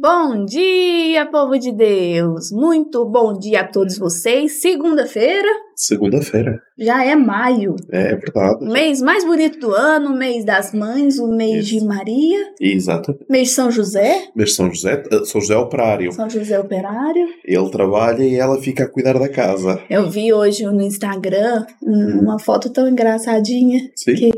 Bom dia, povo de Deus! Muito bom dia a todos vocês. Segunda-feira. Segunda-feira. Já é maio. É, é verdade. Mês mais bonito do ano, o mês das mães, o mês Isso. de Maria. Exato. Mês de São José. Mês de São José, eh, São José operário. São José operário. Ele trabalha e ela fica a cuidar da casa. Eu vi hoje no Instagram uma foto tão engraçadinha. Sim. Que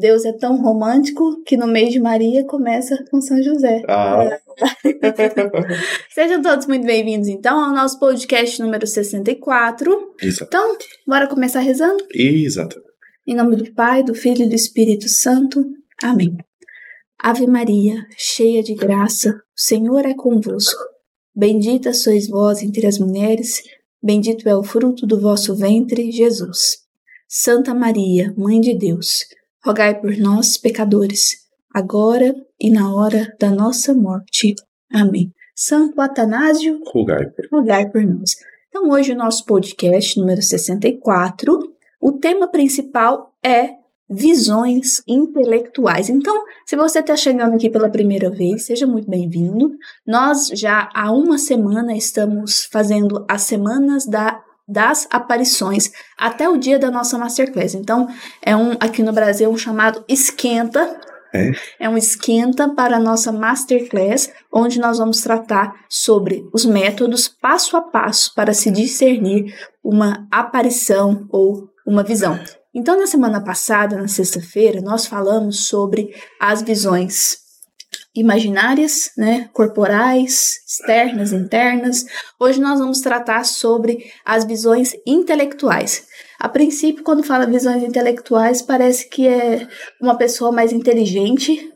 Deus é tão romântico que no mês de Maria começa com São José. Ah. Sejam todos muito bem-vindos, então, ao nosso podcast número 64. Exato. Então, bora começar rezando? Exato. Em nome do Pai, do Filho e do Espírito Santo. Amém. Ave Maria, cheia de graça, o Senhor é convosco. Bendita sois vós entre as mulheres, bendito é o fruto do vosso ventre, Jesus. Santa Maria, Mãe de Deus, rogai por nós, pecadores agora e na hora da nossa morte. Amém. Santo Atanásio, rogai por, rogai por nós. Então, hoje o nosso podcast número 64, o tema principal é visões intelectuais. Então, se você está chegando aqui pela primeira vez, seja muito bem-vindo. Nós já há uma semana estamos fazendo as semanas da das aparições até o dia da nossa masterclass. Então, é um aqui no Brasil um chamado esquenta é. é um esquenta para a nossa masterclass, onde nós vamos tratar sobre os métodos passo a passo para se discernir uma aparição ou uma visão. Então, na semana passada, na sexta-feira, nós falamos sobre as visões imaginárias, né, corporais, externas, internas. Hoje nós vamos tratar sobre as visões intelectuais. A princípio, quando fala visões intelectuais, parece que é uma pessoa mais inteligente,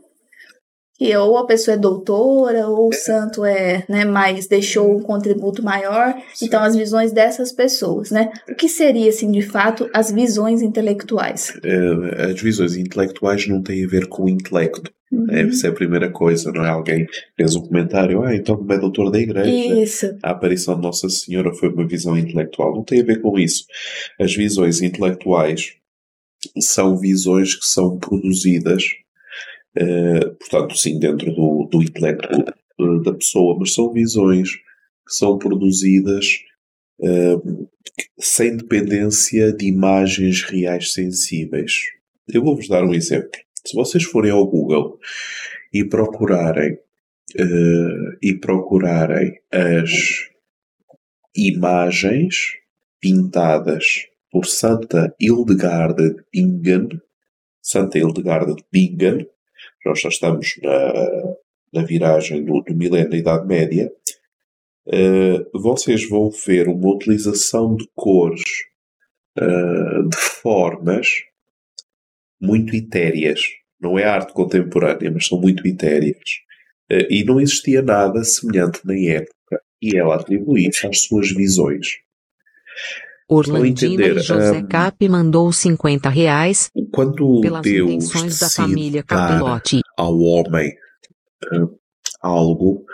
que ou a pessoa é doutora, ou o santo é, né, mais deixou um contributo maior. Sim. Então, as visões dessas pessoas, né? O que seria, assim, de fato, as visões intelectuais? É, as visões intelectuais não têm a ver com o intelecto. Uhum. É, essa é a primeira coisa, não é? Alguém fez um comentário, ah, então como é doutor da igreja, isso. a aparição de Nossa Senhora foi uma visão intelectual. Não tem a ver com isso. As visões intelectuais são visões que são produzidas eh, portanto, sim, dentro do, do intelecto eh, da pessoa, mas são visões que são produzidas uh, sem dependência de imagens reais sensíveis. Eu vou-vos dar um exemplo. Se vocês forem ao Google e procurarem uh, e procurarem as imagens pintadas por Santa Hildegarda de Bingen, Santa Hildegarda de Bingen, nós já estamos na, na viragem do, do milénio da Idade Média, uh, vocês vão ver uma utilização de cores, uh, de formas muito etéreas. Não é arte contemporânea, mas são muito etéreas. Uh, e não existia nada semelhante na época. E ela atribuía às suas visões. Orlandina e José um, Cap mandou 50 reais quando pelas Deus intenções da família ao homem uh, algo,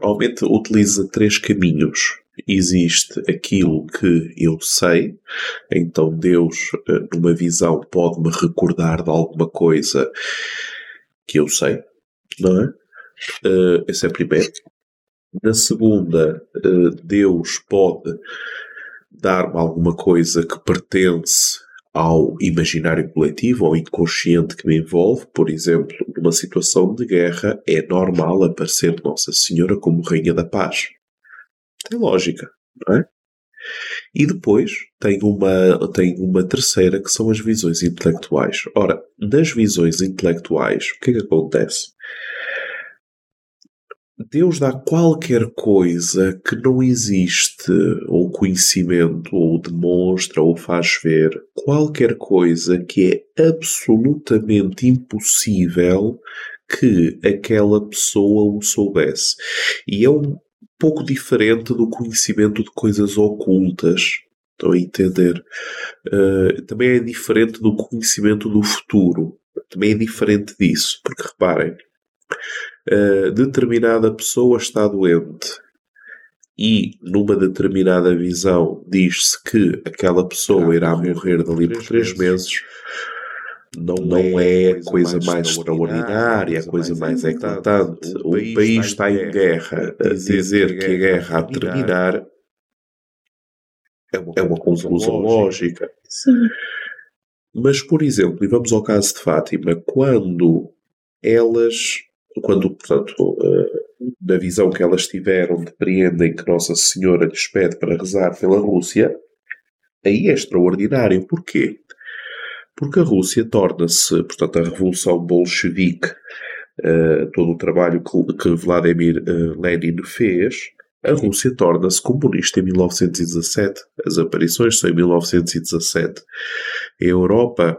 normalmente utiliza três caminhos. Existe aquilo que eu sei, então Deus, uh, numa visão, pode-me recordar de alguma coisa que eu sei, não é? Uh, esse é primeiro. Na segunda, uh, Deus pode dar-me alguma coisa que pertence ao imaginário coletivo, ao inconsciente que me envolve. Por exemplo, numa situação de guerra, é normal aparecer Nossa Senhora como Rainha da Paz. Tem lógica, não é? E depois tem uma, tem uma terceira que são as visões intelectuais. Ora, nas visões intelectuais, o que é que acontece? Deus dá qualquer coisa que não existe, ou conhecimento, ou demonstra, ou faz ver, qualquer coisa que é absolutamente impossível que aquela pessoa o soubesse. E é um pouco diferente do conhecimento de coisas ocultas. Estão a entender? Uh, também é diferente do conhecimento do futuro. Também é diferente disso. Porque reparem, uh, determinada pessoa está doente e numa determinada visão diz-se que aquela pessoa irá morrer dali por três meses, não, não é a coisa mais extraordinária, a coisa mais eclatante. O país está em guerra. A dizer que a guerra a terminar é uma, é uma conclusão lógica. Sim. Mas, por exemplo, e vamos ao caso de Fátima, quando elas, quando, portanto, na visão que elas tiveram, depreendem que Nossa Senhora lhes pede para rezar pela Rússia, aí é extraordinário. Porquê? Porque a Rússia torna-se, portanto, a Revolução Bolchevique, uh, todo o trabalho que, que Vladimir uh, Lenin fez, a Rússia torna-se comunista em 1917. As aparições são em 1917. A Europa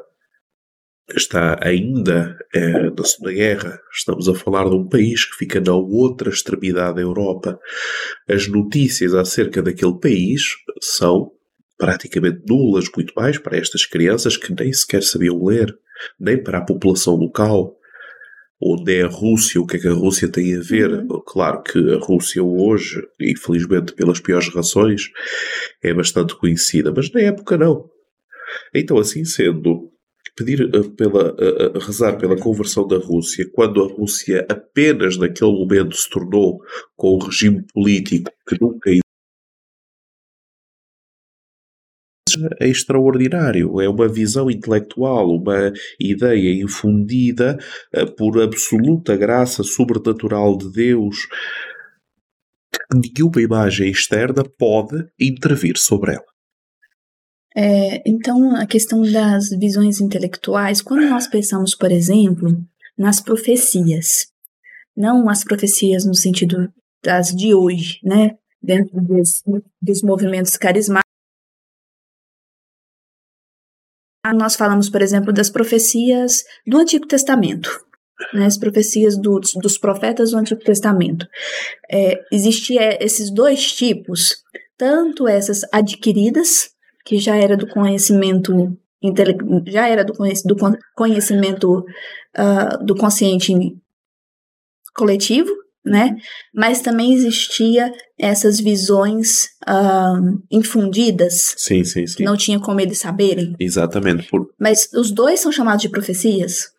está ainda eh, na Segunda Guerra. Estamos a falar de um país que fica na outra extremidade da Europa. As notícias acerca daquele país são praticamente nulas, muito mais para estas crianças que nem sequer sabiam ler, nem para a população local. Onde é a Rússia, o que é que a Rússia tem a ver? Uhum. Claro que a Rússia hoje, infelizmente pelas piores razões, é bastante conhecida, mas na época não. Então, assim sendo, pedir eh, pela, uh, rezar pela conversão da Rússia, quando a Rússia apenas naquele momento se tornou com um regime político que nunca é extraordinário. É uma visão intelectual, uma ideia infundida uh, por absoluta graça sobrenatural de Deus nenhuma imagem externa pode intervir sobre ela. É, então, a questão das visões intelectuais, quando nós pensamos, por exemplo, nas profecias, não as profecias no sentido das de hoje, né, dentro dos, dos movimentos carismáticos, nós falamos, por exemplo, das profecias do Antigo Testamento, né, as profecias do, dos profetas do Antigo Testamento. É, Existiam esses dois tipos, tanto essas adquiridas, que já era do conhecimento já era do, do conhecimento uh, do consciente coletivo, né? Mas também existia essas visões uh, infundidas. Sim, sim, sim. Que não tinha como eles saberem. Exatamente. Por... Mas os dois são chamados de profecias.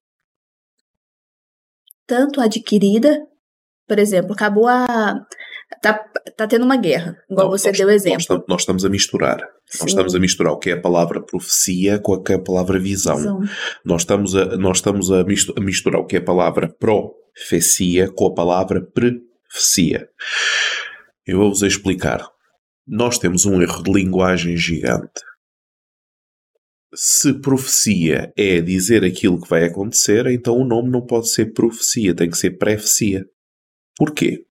Tanto adquirida, por exemplo, acabou a tá, tá tendo uma guerra, igual não, você nós, deu exemplo. Nós, nós, estamos a misturar. Sim. Nós estamos a misturar o que é a palavra profecia com a que é a palavra visão. visão. Nós estamos, a, nós estamos a, misturar o que é a palavra profecia com a palavra profecia. Eu vou-vos explicar. Nós temos um erro de linguagem gigante. Se profecia é dizer aquilo que vai acontecer, então o nome não pode ser profecia, tem que ser prefecia. Porquê?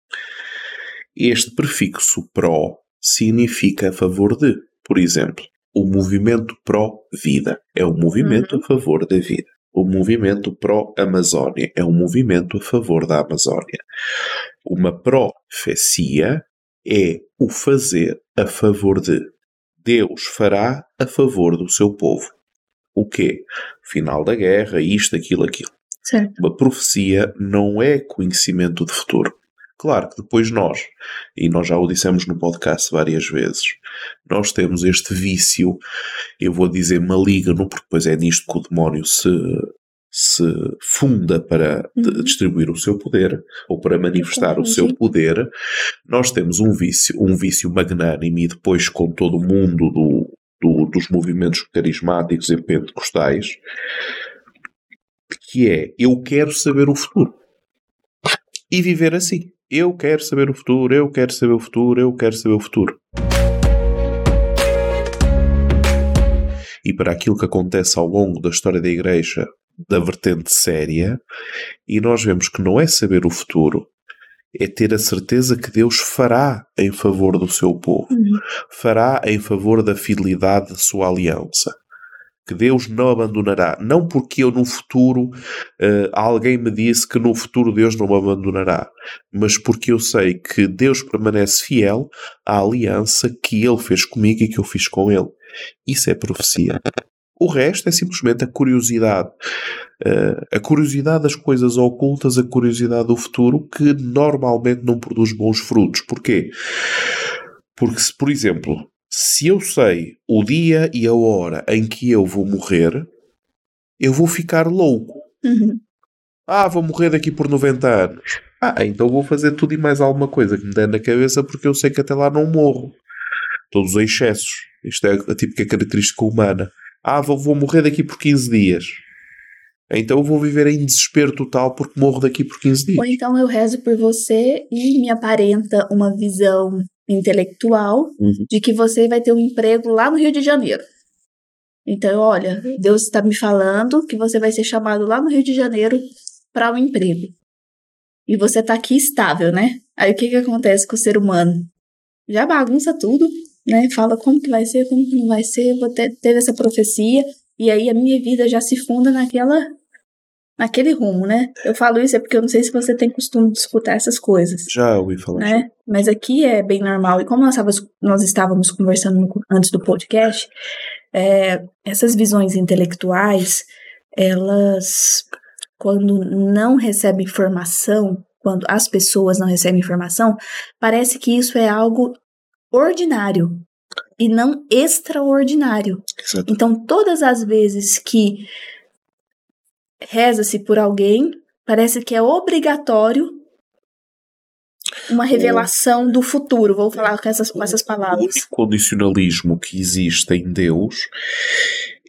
Este prefixo pró significa a favor de. Por exemplo, o movimento pró-vida é um movimento uhum. a favor da vida. O movimento pró-Amazónia é um movimento a favor da Amazónia. Uma profecia é o fazer a favor de. Deus fará a favor do seu povo. O quê? Final da guerra, isto, aquilo, aquilo. Certo. Uma profecia não é conhecimento de futuro. Claro que depois nós, e nós já o dissemos no podcast várias vezes, nós temos este vício, eu vou dizer maligno, porque depois é nisto que o demónio se, se funda para uhum. distribuir o seu poder ou para manifestar o seu poder, nós temos um vício, um vício magnânime e depois com todo o mundo do, do, dos movimentos carismáticos e pentecostais, que é eu quero saber o futuro e viver assim. Eu quero saber o futuro, eu quero saber o futuro, eu quero saber o futuro. E para aquilo que acontece ao longo da história da Igreja, da vertente séria, e nós vemos que não é saber o futuro, é ter a certeza que Deus fará em favor do seu povo, uhum. fará em favor da fidelidade da sua aliança que Deus não abandonará. Não porque eu no futuro, uh, alguém me disse que no futuro Deus não me abandonará, mas porque eu sei que Deus permanece fiel à aliança que Ele fez comigo e que eu fiz com Ele. Isso é profecia. O resto é simplesmente a curiosidade. Uh, a curiosidade das coisas ocultas, a curiosidade do futuro, que normalmente não produz bons frutos. Porquê? Porque se, por exemplo, se eu sei o dia e a hora em que eu vou morrer, eu vou ficar louco. Uhum. Ah, vou morrer daqui por 90 anos. Ah, então vou fazer tudo e mais alguma coisa que me der na cabeça porque eu sei que até lá não morro. Todos os excessos. Isto é a típica característica humana. Ah, vou, vou morrer daqui por 15 dias. Então eu vou viver em desespero total porque morro daqui por 15 dias. Ou então eu rezo por você e me aparenta uma visão intelectual uhum. de que você vai ter um emprego lá no Rio de Janeiro. Então, olha, Deus está me falando que você vai ser chamado lá no Rio de Janeiro para um emprego. E você está aqui estável, né? Aí o que que acontece com o ser humano? Já bagunça tudo, né? Fala como que vai ser, como que não vai ser, vou ter, teve essa profecia, e aí a minha vida já se funda naquela naquele rumo, né? Eu falo isso é porque eu não sei se você tem costume de escutar essas coisas. Já ouvi falar. Né? Mas aqui é bem normal. E como nós, nós estávamos conversando antes do podcast, é, essas visões intelectuais, elas, quando não recebem informação, quando as pessoas não recebem informação, parece que isso é algo ordinário e não extraordinário. Exato. Então, todas as vezes que reza-se por alguém, parece que é obrigatório uma revelação do futuro. Vou falar com essas, com essas palavras. O único condicionalismo que existe em Deus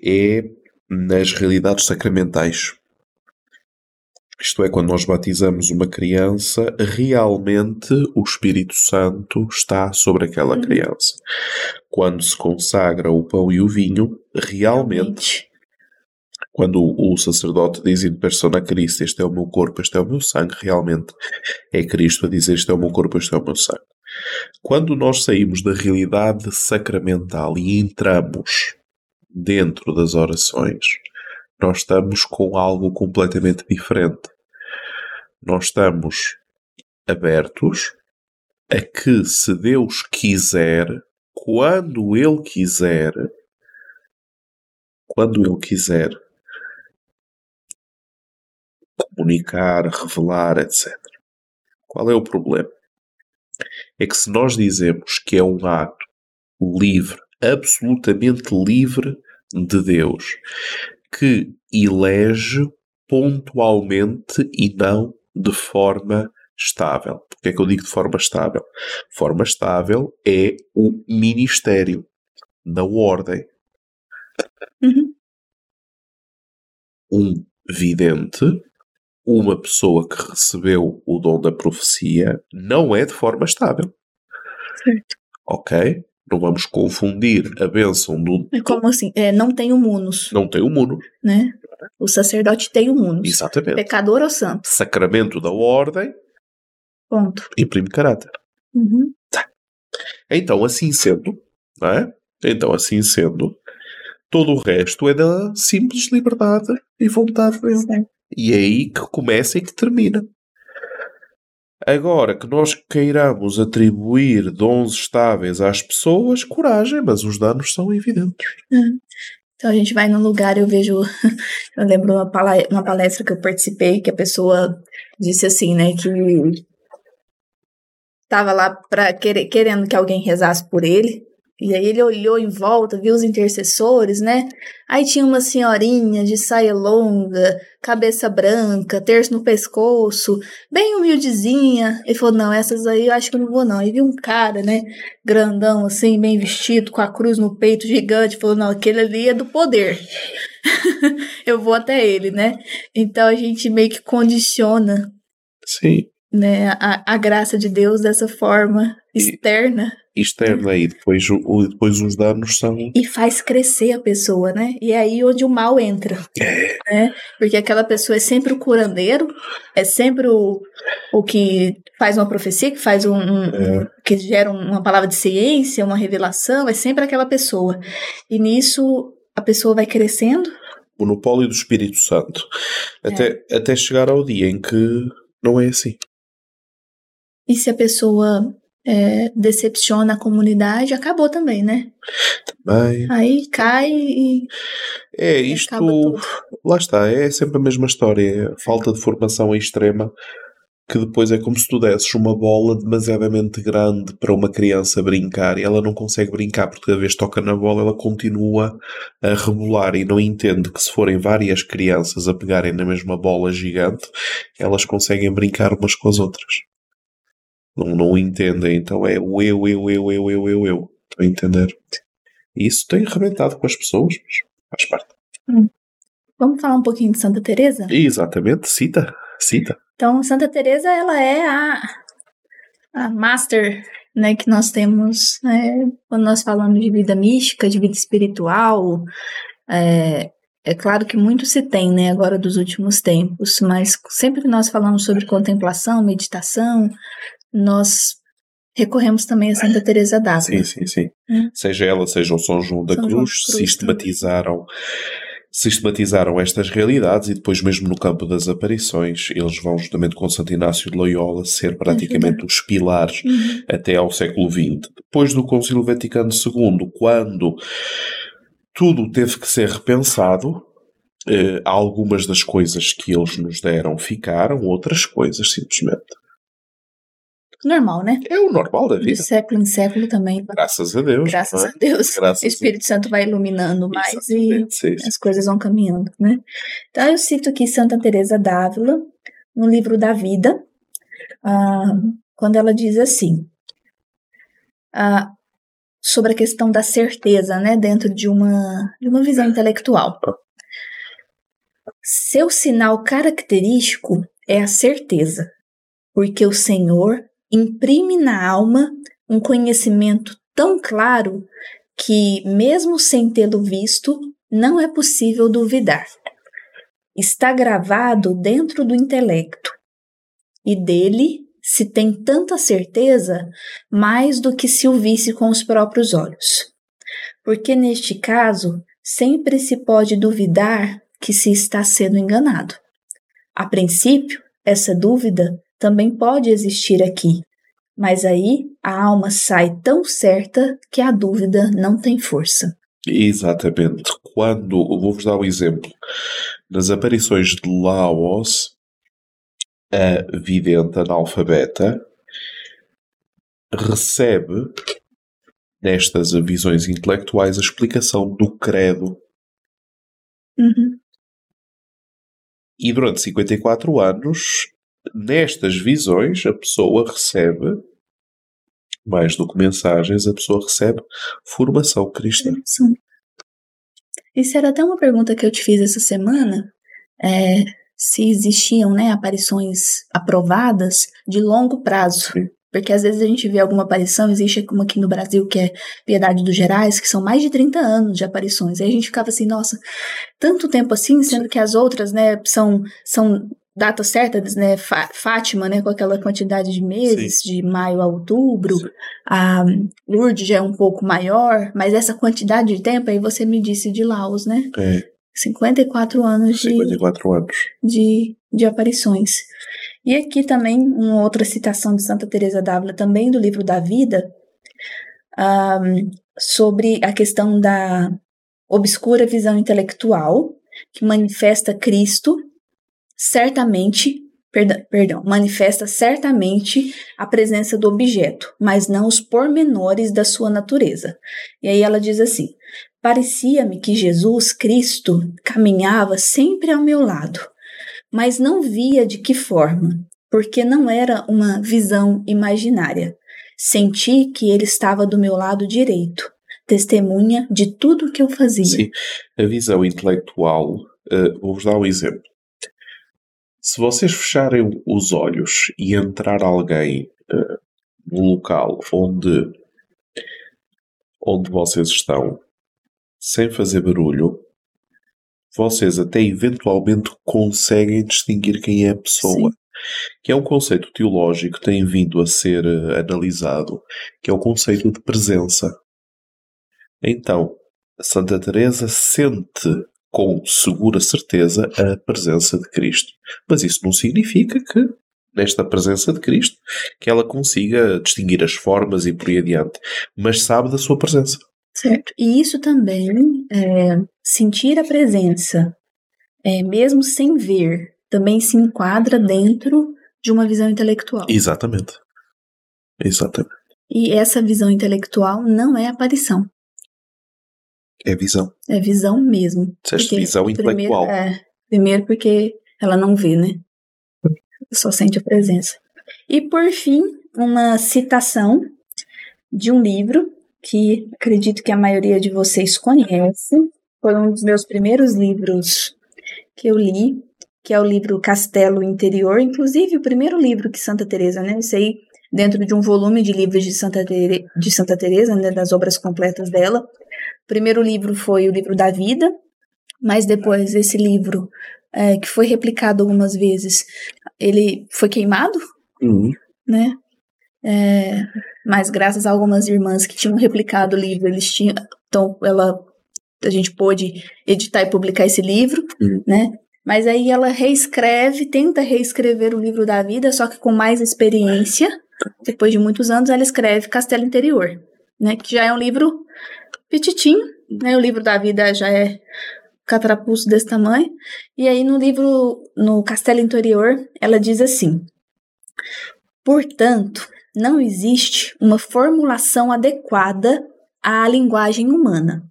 é nas realidades sacramentais. Isto é, quando nós batizamos uma criança, realmente o Espírito Santo está sobre aquela uhum. criança. Quando se consagra o pão e o vinho, realmente. Quando o sacerdote diz em persona Cristo, este é o meu corpo, este é o meu sangue, realmente é Cristo a dizer este é o meu corpo, este é o meu sangue. Quando nós saímos da realidade sacramental e entramos dentro das orações, nós estamos com algo completamente diferente. Nós estamos abertos a que, se Deus quiser, quando Ele quiser, quando Ele quiser, comunicar, revelar, etc. Qual é o problema? É que se nós dizemos que é um ato livre, absolutamente livre de Deus, que elege pontualmente e não de forma estável. Porque é que eu digo de forma estável? Forma estável é o ministério da ordem. Uhum. Um vidente, uma pessoa que recebeu o dom da profecia, não é de forma estável. Certo. Ok? Não vamos confundir a bênção do. É como assim? É, não tem o munus. Não tem o munus. Né? O sacerdote tem o munus. Exatamente. Pecador ou santo. Sacramento da ordem. Ponto. Imprime caráter. Uhum. Tá. Então, assim sendo, não é? Então, assim sendo, todo o resto é da simples liberdade e vontade dele. E é aí que começa e que termina. Agora que nós queiramos atribuir dons estáveis às pessoas, coragem, mas os danos são evidentes. Então a gente vai num lugar, eu vejo, eu lembro uma palestra, uma palestra que eu participei, que a pessoa disse assim, né, que estava lá para querendo que alguém rezasse por ele, e aí ele olhou em volta, viu os intercessores, né? Aí tinha uma senhorinha de saia longa, cabeça branca, terço no pescoço, bem humildezinha. Ele falou: Não, essas aí eu acho que eu não vou, não. Aí viu um cara, né? Grandão, assim, bem vestido, com a cruz no peito gigante. Falou: Não, aquele ali é do poder. eu vou até ele, né? Então a gente meio que condiciona. Sim. Né, a, a graça de Deus dessa forma externa externa e depois, o, depois os danos são. E faz crescer a pessoa, né? E é aí onde o mal entra. É. Né? Porque aquela pessoa é sempre o curandeiro, é sempre o, o que faz uma profecia, que faz um. um, é. que gera uma palavra de ciência, uma revelação, é sempre aquela pessoa. E nisso a pessoa vai crescendo. Monopólio do Espírito Santo. Até, é. até chegar ao dia em que não é assim. E se a pessoa é, decepciona a comunidade, acabou também, né? Também. Aí cai e. É, isto. Lá está, é sempre a mesma história. Falta de formação extrema que depois é como se tu desses uma bola demasiadamente grande para uma criança brincar e ela não consegue brincar porque cada vez toca na bola ela continua a rebolar e não entende que se forem várias crianças a pegarem na mesma bola gigante elas conseguem brincar umas com as outras. Não, não entendem, então é o eu, eu, eu, eu, eu, eu, eu. Estão a entender? E isso tem arrebentado com as pessoas, mas faz parte. Hum. Vamos falar um pouquinho de Santa Teresa? Exatamente, cita, cita. Então, Santa Teresa ela é a, a master né, que nós temos né, quando nós falamos de vida mística, de vida espiritual. É, é claro que muito se tem, né, agora dos últimos tempos, mas sempre que nós falamos sobre contemplação, meditação, nós recorremos também a Santa Teresa d'Ávila. Sim, sim, sim. Hum. Seja ela, seja o São João da São Cruz, Cruz, sistematizaram também sistematizaram estas realidades e depois mesmo no campo das aparições eles vão justamente com Santo Inácio de Loyola ser praticamente uhum. os pilares uhum. até ao século XX. Depois do Concílio Vaticano II, quando tudo teve que ser repensado, eh, algumas das coisas que eles nos deram ficaram, outras coisas simplesmente normal, né? É o normal da vida. De século em século também. Graças a Deus. Graças é? a Deus. Graças o Espírito Santo vai iluminando mais e sim. as coisas vão caminhando, né? Então eu cito aqui Santa Teresa d'Ávila no livro da Vida, ah, quando ela diz assim, ah, sobre a questão da certeza, né, dentro de uma de uma visão intelectual. Seu sinal característico é a certeza, porque o Senhor imprime na alma um conhecimento tão claro que, mesmo sem tê-lo visto, não é possível duvidar. Está gravado dentro do intelecto, e dele se tem tanta certeza mais do que se o visse com os próprios olhos. Porque neste caso, sempre se pode duvidar que se está sendo enganado. A princípio, essa dúvida também pode existir aqui, mas aí a alma sai tão certa que a dúvida não tem força. Exatamente. Quando, vou-vos dar um exemplo, nas aparições de Laos, a vidente analfabeta recebe nestas visões intelectuais a explicação do credo. Uhum. E durante 54 anos nestas visões, a pessoa recebe, mais do que mensagens, a pessoa recebe formação cristã. Sim. Isso era até uma pergunta que eu te fiz essa semana. É, se existiam né, aparições aprovadas de longo prazo. Sim. Porque às vezes a gente vê alguma aparição, existe como aqui no Brasil, que é Piedade dos Gerais, que são mais de 30 anos de aparições. Aí a gente ficava assim, nossa, tanto tempo assim, sendo que as outras, né, são, são datas certas, né? Fátima, né? Com aquela quantidade de meses, Sim. de maio a outubro. Sim. A Lourdes já é um pouco maior, mas essa quantidade de tempo aí você me disse de Laos, né? É. 54 anos 54 de, anos. De, de aparições. E aqui também uma outra citação de Santa Teresa d'Ávila, também do livro da vida, um, sobre a questão da obscura visão intelectual que manifesta Cristo certamente, perdão, perdão, manifesta certamente a presença do objeto, mas não os pormenores da sua natureza. E aí ela diz assim: Parecia-me que Jesus Cristo caminhava sempre ao meu lado, mas não via de que forma, porque não era uma visão imaginária. Senti que ele estava do meu lado direito, testemunha de tudo o que eu fazia. Sim, a visão intelectual, uh, vou-vos dar um exemplo. Se vocês fecharem os olhos e entrar alguém uh, no local onde, onde vocês estão, sem fazer barulho, vocês até eventualmente conseguem distinguir quem é a pessoa. Sim. Que é um conceito teológico que tem vindo a ser uh, analisado, que é o conceito de presença. Então, Santa Teresa sente com segura certeza a presença de Cristo. Mas isso não significa que, nesta presença de Cristo, que ela consiga distinguir as formas e por aí adiante, mas sabe da sua presença. Certo. E isso também, é, sentir a presença, é, mesmo sem ver, também se enquadra dentro de uma visão intelectual. Exatamente. Exatamente. E essa visão intelectual não é aparição. É visão. É visão mesmo. Disseste visão intelectual. Primeiro, é, primeiro porque ela não vê, né? Só sente a presença. E por fim, uma citação de um livro que acredito que a maioria de vocês conhece. Foi um dos meus primeiros livros que eu li, que é o livro Castelo Interior, inclusive o primeiro livro que Santa Teresa, né? Isso aí dentro de um volume de livros de Santa, Tere, de Santa Teresa, né, das obras completas dela. O primeiro livro foi o livro da vida, mas depois esse livro, é, que foi replicado algumas vezes, ele foi queimado, uhum. né? É, mas graças a algumas irmãs que tinham replicado o livro, eles tinham, então ela, a gente pôde editar e publicar esse livro, uhum. né? Mas aí ela reescreve, tenta reescrever o livro da vida, só que com mais experiência. Depois de muitos anos, ela escreve Castelo Interior, né? Que já é um livro petitinho, né? O livro da vida já é catrapuço desse tamanho. E aí no livro, no Castelo Interior, ela diz assim: Portanto, não existe uma formulação adequada à linguagem humana.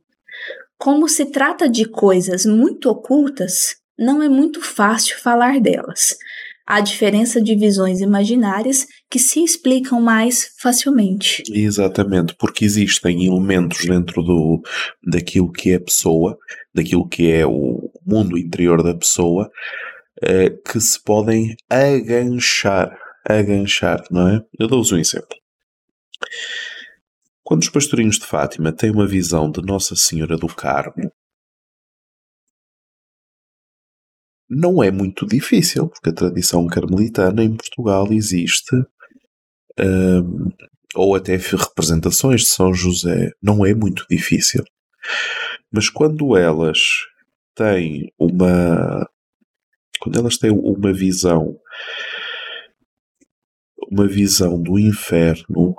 Como se trata de coisas muito ocultas, não é muito fácil falar delas. Há diferença de visões imaginárias que se explicam mais facilmente. Exatamente, porque existem elementos dentro do, daquilo que é a pessoa, daquilo que é o mundo interior da pessoa, eh, que se podem aganchar aganchar, não é? Eu dou-vos um exemplo. Quando os pastorinhos de Fátima têm uma visão de Nossa Senhora do Carmo, não é muito difícil, porque a tradição carmelitana em Portugal existe, um, ou até representações de São José, não é muito difícil. Mas quando elas têm uma. Quando elas têm uma visão uma visão do inferno,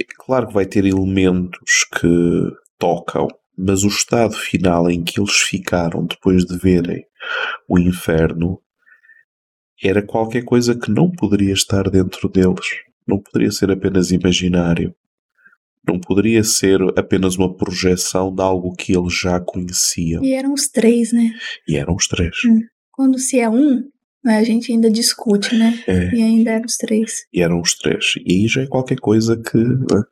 é claro que vai ter elementos que tocam, mas o estado final em que eles ficaram depois de verem o inferno era qualquer coisa que não poderia estar dentro deles. Não poderia ser apenas imaginário. Não poderia ser apenas uma projeção de algo que eles já conheciam. E eram os três, né? E eram os três. Hum. Quando se é um, a gente ainda discute, né? É. E ainda eram os três. E eram os três. E aí já é qualquer coisa que. Né?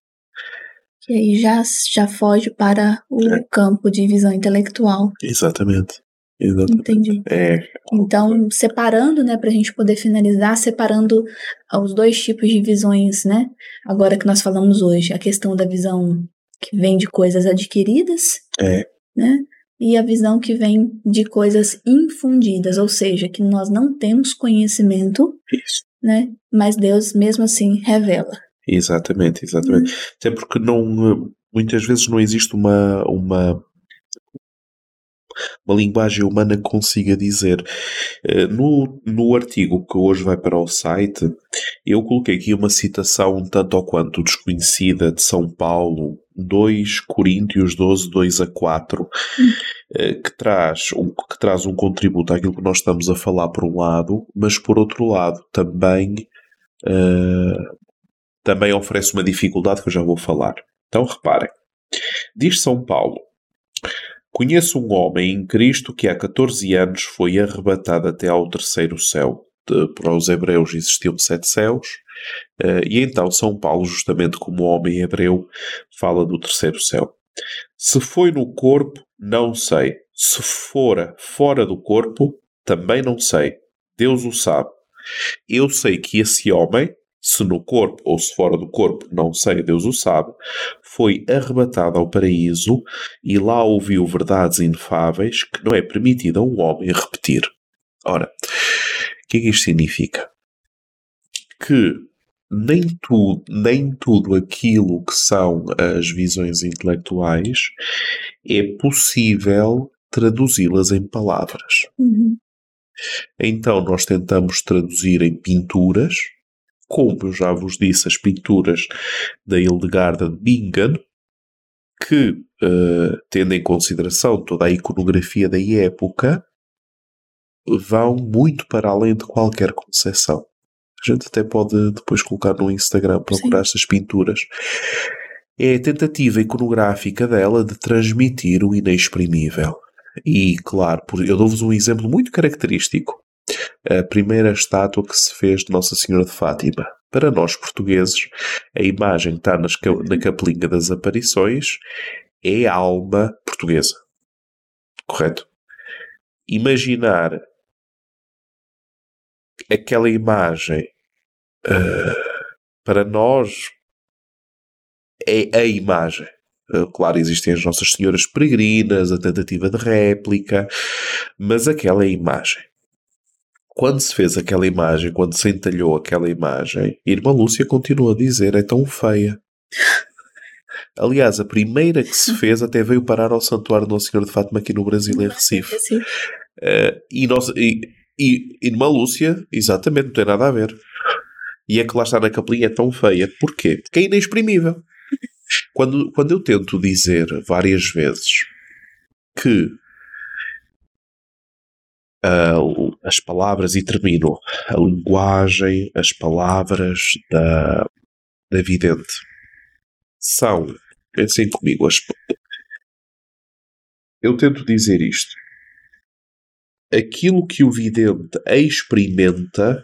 Que aí já, já foge para o é. campo de visão intelectual. Exatamente. Exatamente. Entendi. É. Então, separando, né, para a gente poder finalizar, separando os dois tipos de visões, né? Agora que nós falamos hoje, a questão da visão que vem de coisas adquiridas, é. né? e a visão que vem de coisas infundidas, ou seja, que nós não temos conhecimento, Isso. né? Mas Deus mesmo assim revela. Exatamente, exatamente. Hum. Até porque não muitas vezes não existe uma uma uma linguagem humana consiga dizer. Eh, no, no artigo que hoje vai para o site, eu coloquei aqui uma citação um tanto ou quanto desconhecida de São Paulo, 2 Coríntios 12, 2 a 4, eh, que traz, um, que traz um contributo àquilo que nós estamos a falar por um lado, mas por outro lado também, uh, também oferece uma dificuldade que eu já vou falar. Então reparem. Diz São Paulo: Conheço um homem em Cristo que há 14 anos foi arrebatado até ao terceiro céu. De, para os hebreus existiam sete céus, uh, e então São Paulo, justamente como homem hebreu, fala do terceiro céu. Se foi no corpo, não sei. Se fora fora do corpo, também não sei. Deus o sabe. Eu sei que esse homem, se no corpo ou se fora do corpo, não sei, Deus o sabe, foi arrebatado ao paraíso e lá ouviu verdades inefáveis que não é permitido a um homem repetir. Ora, o que é que isto significa? Que nem tudo, nem tudo aquilo que são as visões intelectuais é possível traduzi-las em palavras. Uhum. Então nós tentamos traduzir em pinturas, como eu já vos disse, as pinturas da Hildegarda de Bingen, que, uh, tendo em consideração toda a iconografia da época, vão muito para além de qualquer concepção. A gente até pode depois colocar no Instagram, procurar Sim. essas pinturas. É a tentativa iconográfica dela de transmitir o inexprimível. E, claro, eu dou-vos um exemplo muito característico. A primeira estátua que se fez de Nossa Senhora de Fátima. Para nós portugueses, a imagem que está nas, na capelinha das aparições é a alma portuguesa. Correto? Imaginar aquela imagem uh, para nós é a imagem. Uh, claro, existem as Nossas Senhoras Peregrinas, a tentativa de réplica, mas aquela é a imagem. Quando se fez aquela imagem, quando se entalhou aquela imagem, Irmã Lúcia continua a dizer: é tão feia. Aliás, a primeira que se fez até veio parar ao Santuário do Nosso Senhor de Fátima aqui no Brasil, em Recife. Uh, e, nós, e, e Irmã Lúcia, exatamente, não tem nada a ver. E a que lá está na capelinha é tão feia. Porquê? Porque é inexprimível. Quando, quando eu tento dizer várias vezes que uh, as palavras, e termino, a linguagem, as palavras da, da vidente. São, pensem comigo, as, eu tento dizer isto. Aquilo que o vidente experimenta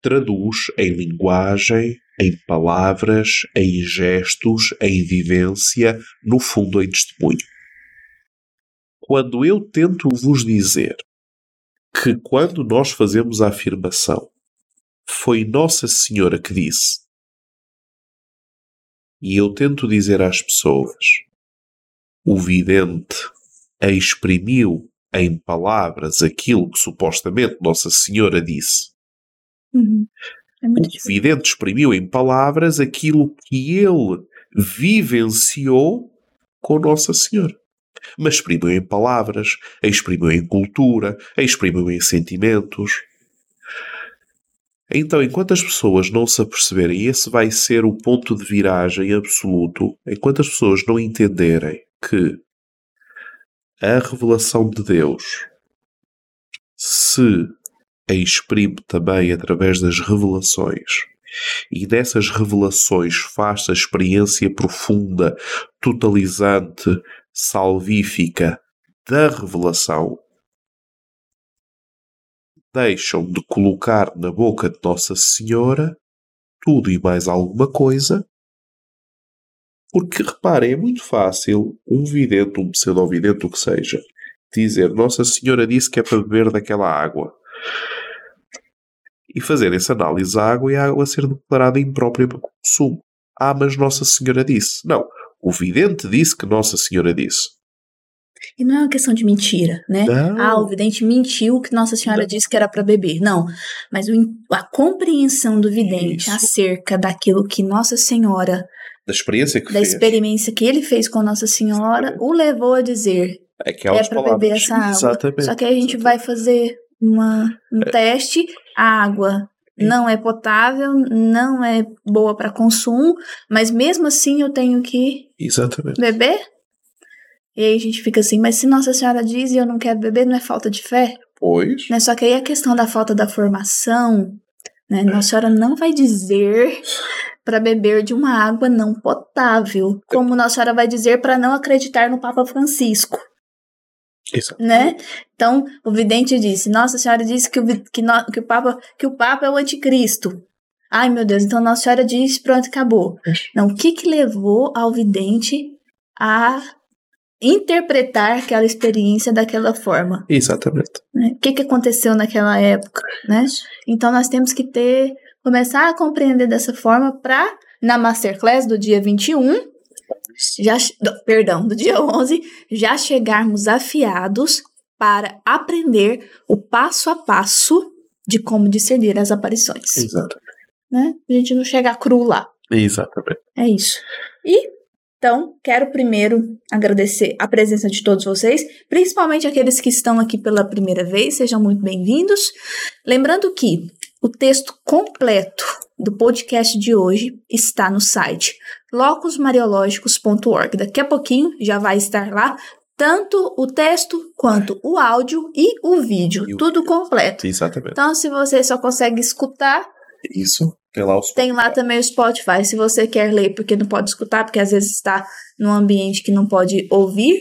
traduz em linguagem, em palavras, em gestos, em vivência, no fundo em testemunho. Quando eu tento vos dizer que quando nós fazemos a afirmação foi Nossa Senhora que disse, e eu tento dizer às pessoas, o vidente exprimiu em palavras aquilo que supostamente Nossa Senhora disse. Uhum. É o vidente exprimiu em palavras aquilo que ele vivenciou com Nossa Senhora. Mas exprimiu em palavras, exprimiu em cultura, exprimiu em sentimentos. Então, enquanto as pessoas não se aperceberem, esse vai ser o ponto de viragem absoluto, enquanto as pessoas não entenderem que a revelação de Deus se exprime também através das revelações e dessas revelações faz a experiência profunda, totalizante, salvífica da revelação, deixam de colocar na boca de Nossa Senhora tudo e mais alguma coisa porque reparem, é muito fácil um vidente, um pseudo-vidente, o que seja, dizer Nossa Senhora disse que é para beber daquela água. E fazer essa análise à água e a água ser declarada imprópria para consumo. Ah, mas Nossa Senhora disse. Não. O vidente disse que Nossa Senhora disse. E não é uma questão de mentira, né? Não. Ah, o vidente mentiu que Nossa Senhora não. disse que era para beber. Não. Mas o, a compreensão do vidente Isso. acerca daquilo que Nossa Senhora da experiência que da fez. experiência que ele fez com Nossa Senhora, Exatamente. o levou a dizer Aquelas é para beber essa água. Exatamente. Só que aí a gente vai fazer uma, um é. teste, a água não é potável, não é boa para consumo, mas mesmo assim eu tenho que Exatamente. beber? E aí a gente fica assim, mas se Nossa Senhora diz e eu não quero beber, não é falta de fé? Pois. Né? Só que aí a questão da falta da formação, né? Nossa Senhora não vai dizer para beber de uma água não potável, como Nossa Senhora vai dizer para não acreditar no Papa Francisco. Isso. Né? Então, o vidente disse: Nossa Senhora disse que o, que, no, que, o Papa, que o Papa é o anticristo. Ai, meu Deus, então Nossa Senhora disse, pronto, acabou. Não, o que que levou ao vidente a interpretar aquela experiência daquela forma? Exatamente. Né? O que que aconteceu naquela época, né? Então, nós temos que ter começar a compreender dessa forma para, na Masterclass do dia 21, já, perdão, do dia 11, já chegarmos afiados para aprender o passo a passo de como discernir as aparições. Exatamente. Né? A gente não chegar cru lá. Exatamente. É isso. E então, quero primeiro agradecer a presença de todos vocês, principalmente aqueles que estão aqui pela primeira vez, sejam muito bem-vindos. Lembrando que o texto completo do podcast de hoje está no site locusmariológicos.org. Daqui a pouquinho já vai estar lá tanto o texto quanto o áudio e o vídeo, e o tudo vídeo. completo. Exatamente. Então, se você só consegue escutar, isso, lá, tem lá também o Spotify. Se você quer ler porque não pode escutar, porque às vezes está num ambiente que não pode ouvir,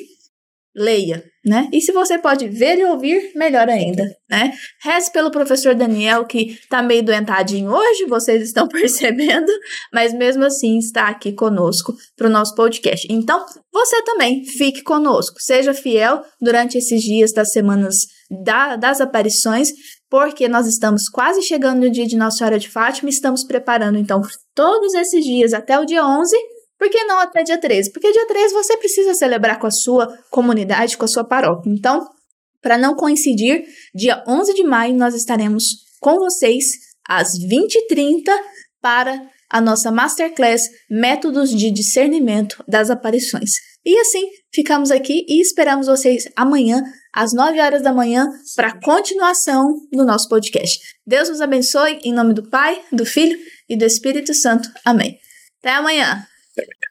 leia, né? E se você pode ver e ouvir, melhor ainda, né? Reze pelo professor Daniel, que tá meio doentadinho hoje, vocês estão percebendo, mas mesmo assim está aqui conosco para o nosso podcast. Então, você também fique conosco, seja fiel durante esses dias das semanas da, das aparições, porque nós estamos quase chegando no dia de Nossa Senhora de Fátima estamos preparando, então, todos esses dias até o dia 11 por que não até dia 13? Porque dia 13 você precisa celebrar com a sua comunidade, com a sua paróquia. Então, para não coincidir, dia 11 de maio nós estaremos com vocês às 20h30 para a nossa Masterclass Métodos de Discernimento das Aparições. E assim, ficamos aqui e esperamos vocês amanhã, às 9 horas da manhã, para a continuação do nosso podcast. Deus nos abençoe, em nome do Pai, do Filho e do Espírito Santo. Amém. Até amanhã! There we go.